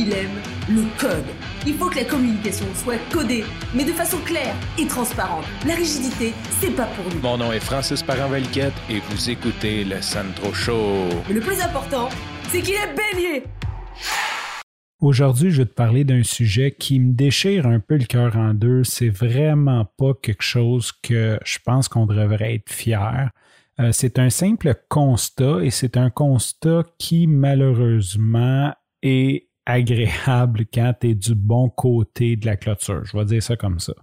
il aime le code. Il faut que la communication soit codée, mais de façon claire et transparente. La rigidité, c'est pas pour nous. Mon nom est Francis Parent-Valquette et vous écoutez le Sandro Show. Mais le plus important, c'est qu'il est bélier. Aujourd'hui, je vais te parler d'un sujet qui me déchire un peu le cœur en deux. C'est vraiment pas quelque chose que je pense qu'on devrait être fier. Euh, c'est un simple constat et c'est un constat qui malheureusement est agréable quand tu es du bon côté de la clôture. Je vais dire ça comme ça.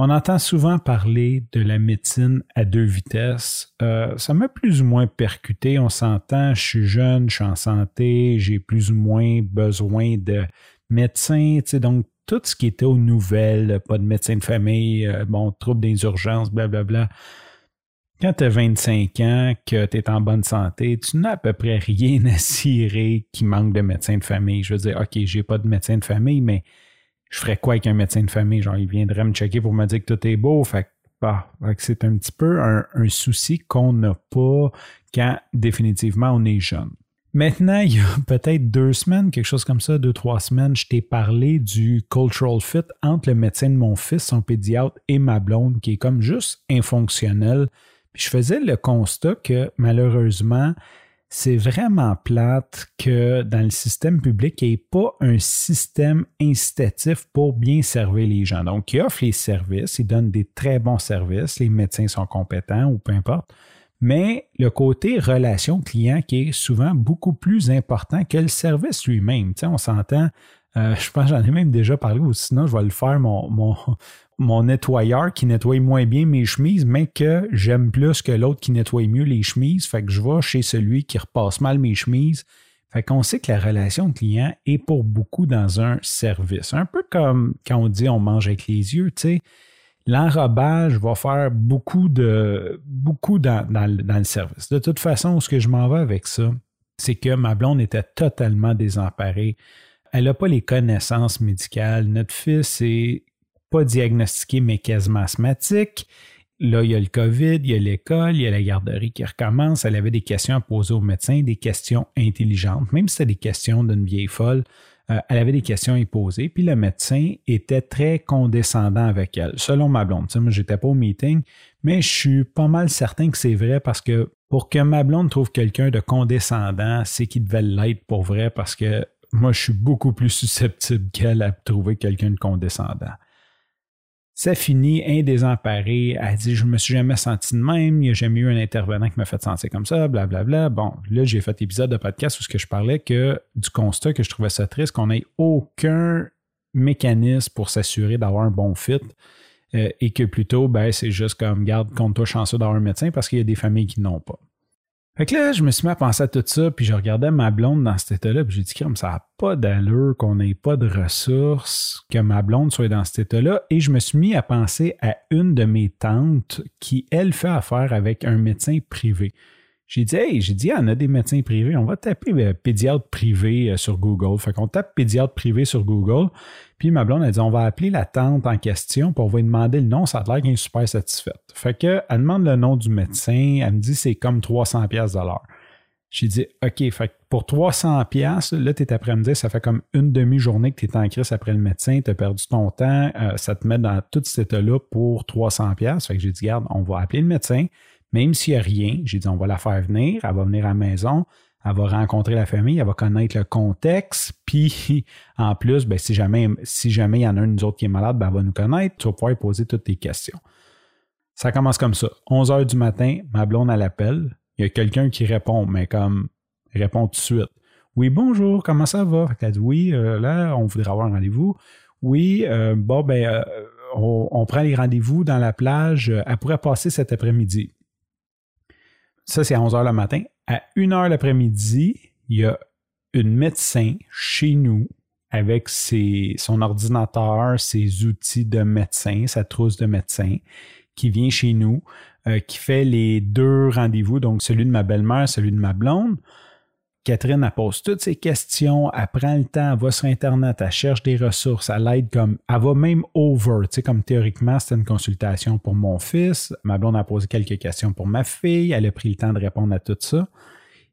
On entend souvent parler de la médecine à deux vitesses. Euh, ça m'a plus ou moins percuté. On s'entend, je suis jeune, je suis en santé, j'ai plus ou moins besoin de médecins. Donc, tout ce qui était aux nouvelles, pas de médecin de famille, euh, bon, trouble des urgences, blablabla. Quand tu as 25 ans, que tu es en bonne santé, tu n'as à peu près rien à cirer qui manque de médecin de famille. Je veux dire, OK, j'ai pas de médecin de famille, mais je ferais quoi avec un médecin de famille? Genre, il viendrait me checker pour me dire que tout est beau. Fait, bah, c'est un petit peu un, souci qu'on n'a pas quand définitivement on est jeune. Maintenant, il y a peut-être deux semaines, quelque chose comme ça, deux, trois semaines, je t'ai parlé du cultural fit entre le médecin de mon fils, son pédiatre, et ma blonde, qui est comme juste infonctionnel. Je faisais le constat que malheureusement, c'est vraiment plate que dans le système public, il n'y ait pas un système incitatif pour bien servir les gens. Donc, il offre les services, il donne des très bons services, les médecins sont compétents ou peu importe, mais le côté relation client qui est souvent beaucoup plus important que le service lui-même. Tu sais, on s'entend, euh, je pense j'en ai même déjà parlé, ou sinon je vais le faire, mon, mon, mon nettoyeur qui nettoie moins bien mes chemises, mais que j'aime plus que l'autre qui nettoie mieux les chemises. Fait que je vais chez celui qui repasse mal mes chemises. Fait qu'on sait que la relation client est pour beaucoup dans un service. Un peu comme quand on dit on mange avec les yeux, tu sais. L'enrobage va faire beaucoup de beaucoup dans, dans le service. De toute façon, ce que je m'en vais avec ça, c'est que ma blonde était totalement désemparée. Elle n'a pas les connaissances médicales. Notre fils est pas diagnostiqué, mais quasiment asthmatique. Là, il y a le COVID, il y a l'école, il y a la garderie qui recommence. Elle avait des questions à poser au médecin, des questions intelligentes, même si c'était des questions d'une vieille folle. Euh, elle avait des questions à y poser, puis le médecin était très condescendant avec elle, selon ma blonde. moi, j'étais pas au meeting, mais je suis pas mal certain que c'est vrai parce que pour que ma blonde trouve quelqu'un de condescendant, c'est qu'il devait l'être pour vrai parce que moi, je suis beaucoup plus susceptible qu'elle à trouver quelqu'un de condescendant. Ça finit indésemparé. Elle dit Je me suis jamais senti de même. Il n'y a jamais eu un intervenant qui m'a fait sentir comme ça, blablabla. Bon, là, j'ai fait épisode de podcast où ce que je parlais que du constat que je trouvais ça triste qu'on n'ait aucun mécanisme pour s'assurer d'avoir un bon fit. Euh, et que plutôt, ben, c'est juste comme garde compte-toi chanceux d'avoir un médecin parce qu'il y a des familles qui n'ont pas. Fait que là, je me suis mis à penser à tout ça, puis je regardais ma blonde dans cet état-là, puis j'ai dit, comme ça n'a pas d'allure qu'on n'ait pas de ressources, que ma blonde soit dans cet état-là. Et je me suis mis à penser à une de mes tantes qui, elle, fait affaire avec un médecin privé. J'ai dit, hey, j'ai dit, en a des médecins privés, on va taper euh, pédiatre privé euh, sur Google. Fait qu'on tape pédiatre privé sur Google. Puis ma blonde a dit, on va appeler la tante en question, puis on va lui demander le nom. Ça a l'air qu'elle est super satisfaite. Fait qu'elle demande le nom du médecin. Elle me dit, c'est comme 300 pièces. J'ai dit, OK, fait pour 300 pièces, là, tu es après-midi, ça fait comme une demi-journée que tu es en crise après le médecin, tu as perdu ton temps, euh, ça te met dans tout cet état-là pour 300 pièces. Fait que j'ai dit, garde, on va appeler le médecin, même s'il n'y a rien, j'ai dit, on va la faire venir, elle va venir à la maison, elle va rencontrer la famille, elle va connaître le contexte, puis en plus, ben, si jamais si jamais il y en a un de nous autres qui est malade, ben, elle va nous connaître, tu vas pouvoir poser toutes tes questions. Ça commence comme ça. 11 heures du matin, ma blonde, à l'appel. Il y a quelqu'un qui répond, mais comme, répond tout de suite. Oui, bonjour, comment ça va? Elle dit, oui, euh, là, on voudrait avoir un rendez-vous. Oui, euh, bon, ben, euh, on, prend les rendez-vous dans la plage. Elle pourrait passer cet après-midi. Ça, c'est à 11 h le matin. À 1 h l'après-midi, il y a une médecin chez nous avec son ordinateur, ses outils de médecin, sa trousse de médecin, qui vient chez nous, euh, qui fait les deux rendez-vous, donc celui de ma belle-mère, celui de ma blonde. Catherine, elle pose toutes ses questions, elle prend le temps, elle va sur Internet, elle cherche des ressources, elle aide comme, elle va même over, tu sais, comme théoriquement, c'était une consultation pour mon fils. Ma blonde a posé quelques questions pour ma fille, elle a pris le temps de répondre à tout ça.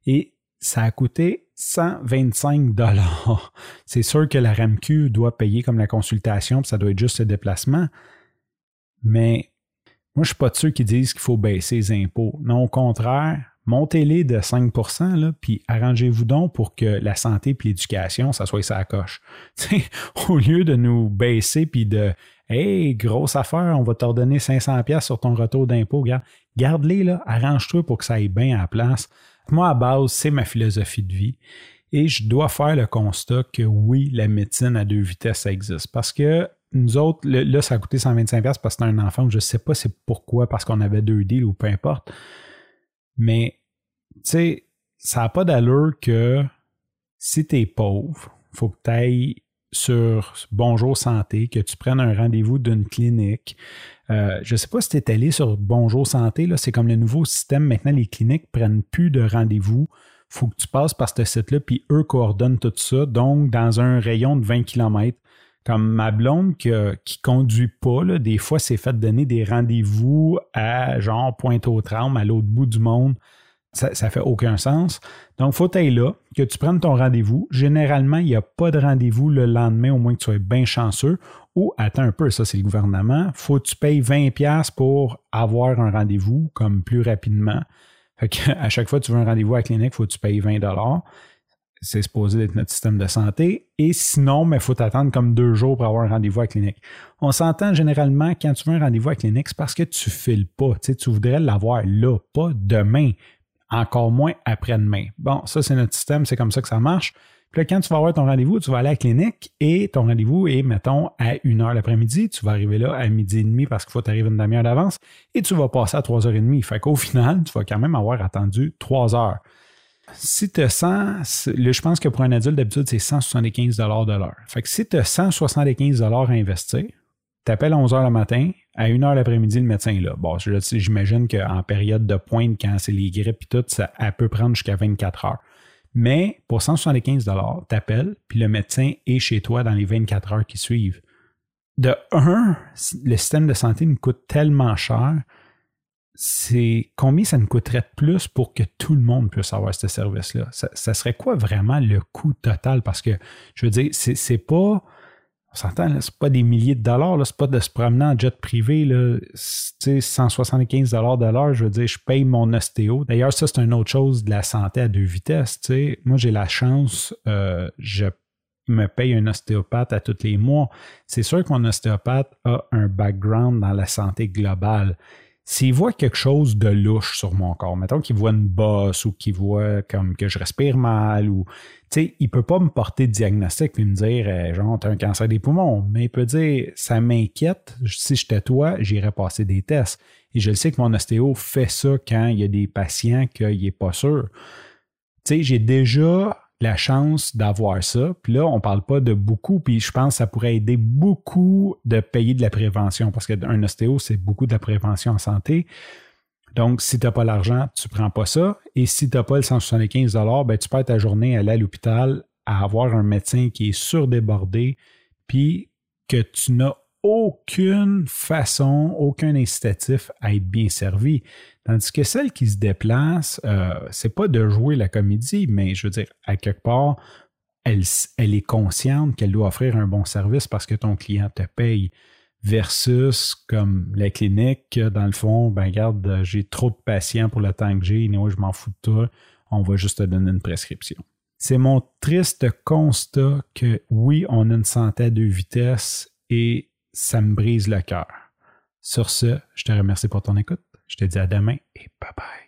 Et ça a coûté 125 dollars. C'est sûr que la RAMQ doit payer comme la consultation, puis ça doit être juste le déplacement. Mais moi, je ne suis pas de ceux qui disent qu'il faut baisser les impôts. Non, au contraire, montez-les de 5 là, puis arrangez-vous donc pour que la santé et l'éducation, ça soit ça coche. au lieu de nous baisser puis de Hey, grosse affaire, on va t'ordonner 500$ sur ton retour d'impôt, garde, garde-les là, arrange-toi pour que ça aille bien à la place. Moi, à base, c'est ma philosophie de vie. Et je dois faire le constat que oui, la médecine à deux vitesses, ça existe. Parce que nous autres, là, ça a coûté 125$ parce que c'était un enfant, je ne sais pas c'est pourquoi, parce qu'on avait deux deals ou peu importe. Mais, tu sais, ça n'a pas d'allure que si tu es pauvre, il faut que tu ailles sur Bonjour Santé, que tu prennes un rendez-vous d'une clinique. Euh, je ne sais pas si tu es allé sur Bonjour Santé, c'est comme le nouveau système. Maintenant, les cliniques prennent plus de rendez-vous. Il faut que tu passes par ce site-là, puis eux coordonnent tout ça. Donc, dans un rayon de 20 km, comme ma blonde qui, conduit pas, des fois, c'est fait donner des rendez-vous à genre Pointe-aux-Trembles, à l'autre bout du monde. Ça, ne fait aucun sens. Donc, faut être là, que tu prennes ton rendez-vous. Généralement, il n'y a pas de rendez-vous le lendemain, au moins que tu sois bien chanceux. Ou, attends un peu, ça, c'est le gouvernement. Faut que tu payes 20$ pour avoir un rendez-vous, comme plus rapidement. À chaque fois que tu veux un rendez-vous à la clinique, faut que tu payes 20$ c'est supposé être notre système de santé. Et sinon, il faut t'attendre comme deux jours pour avoir un rendez-vous à la clinique. On s'entend généralement quand tu veux un rendez-vous à la clinique, c'est parce que tu files pas. Tu, voudrais l'avoir là, pas demain, encore moins après-demain. Bon, ça, c'est notre système, c'est comme ça que ça marche. Puis là, quand tu vas avoir ton rendez-vous, tu vas aller à la clinique et ton rendez-vous est, mettons, à 1 heure l'après-midi. Tu vas arriver là à midi et demi parce qu'il faut t'arriver une demi-heure d'avance et tu vas passer à 3h30. Fait qu'au final, tu vas quand même avoir attendu 3 heures si tu as 100, je pense que pour un adulte, d'habitude, c'est 175 de l'heure. Fait que si tu as 175 à investir, tu appelles à 11 h le matin, à 1 h l'après-midi, le médecin est là. Bon, j'imagine qu'en période de pointe, quand c'est les grippes et tout, ça peut prendre jusqu'à 24 heures. Mais pour 175 tu appelles, puis le médecin est chez toi dans les 24 heures qui suivent. De un, le système de santé nous coûte tellement cher c'est combien ça nous coûterait de plus pour que tout le monde puisse avoir ce service-là? Ça, serait quoi vraiment le coût total? Parce que, je veux dire, c'est pas, on s'entend, c'est pas des milliers de dollars, c'est pas de se promener en jet privé, là, 175 dollars de l'heure, je veux dire, je paye mon ostéo. D'ailleurs, ça, c'est une autre chose de la santé à deux vitesses. Moi, j'ai la chance, euh, je me paye un ostéopathe à tous les mois. C'est sûr que mon ostéopathe a un background dans la santé globale s'il voit quelque chose de louche sur mon corps, mettons qu'il voit une bosse ou qu'il voit comme que je respire mal ou tu sais, il peut pas me porter de diagnostic et me dire eh, genre t'as un cancer des poumons, mais il peut dire ça m'inquiète, si j'étais toi, j'irais passer des tests. Et je le sais que mon ostéo fait ça quand il y a des patients qu'il n'est pas sûr. Tu sais, j'ai déjà la chance d'avoir ça. Puis là, on ne parle pas de beaucoup, puis je pense que ça pourrait aider beaucoup de payer de la prévention, parce qu'un ostéo, c'est beaucoup de la prévention en santé. Donc, si tu n'as pas l'argent, tu ne prends pas ça. Et si tu n'as pas le 175 ben, tu perds ta journée à aller à l'hôpital à avoir un médecin qui est surdébordé, puis que tu n'as aucune façon, aucun incitatif à être bien servi. Tandis que celle qui se déplace, euh, c'est pas de jouer la comédie, mais je veux dire, à quelque part, elle, elle est consciente qu'elle doit offrir un bon service parce que ton client te paye. Versus comme la clinique, dans le fond, ben regarde, j'ai trop de patients pour le temps que j'ai, moi je m'en fous de toi, on va juste te donner une prescription. C'est mon triste constat que oui, on a une santé à deux vitesses et ça me brise le cœur. Sur ce, je te remercie pour ton écoute. Je te dis à demain et bye bye.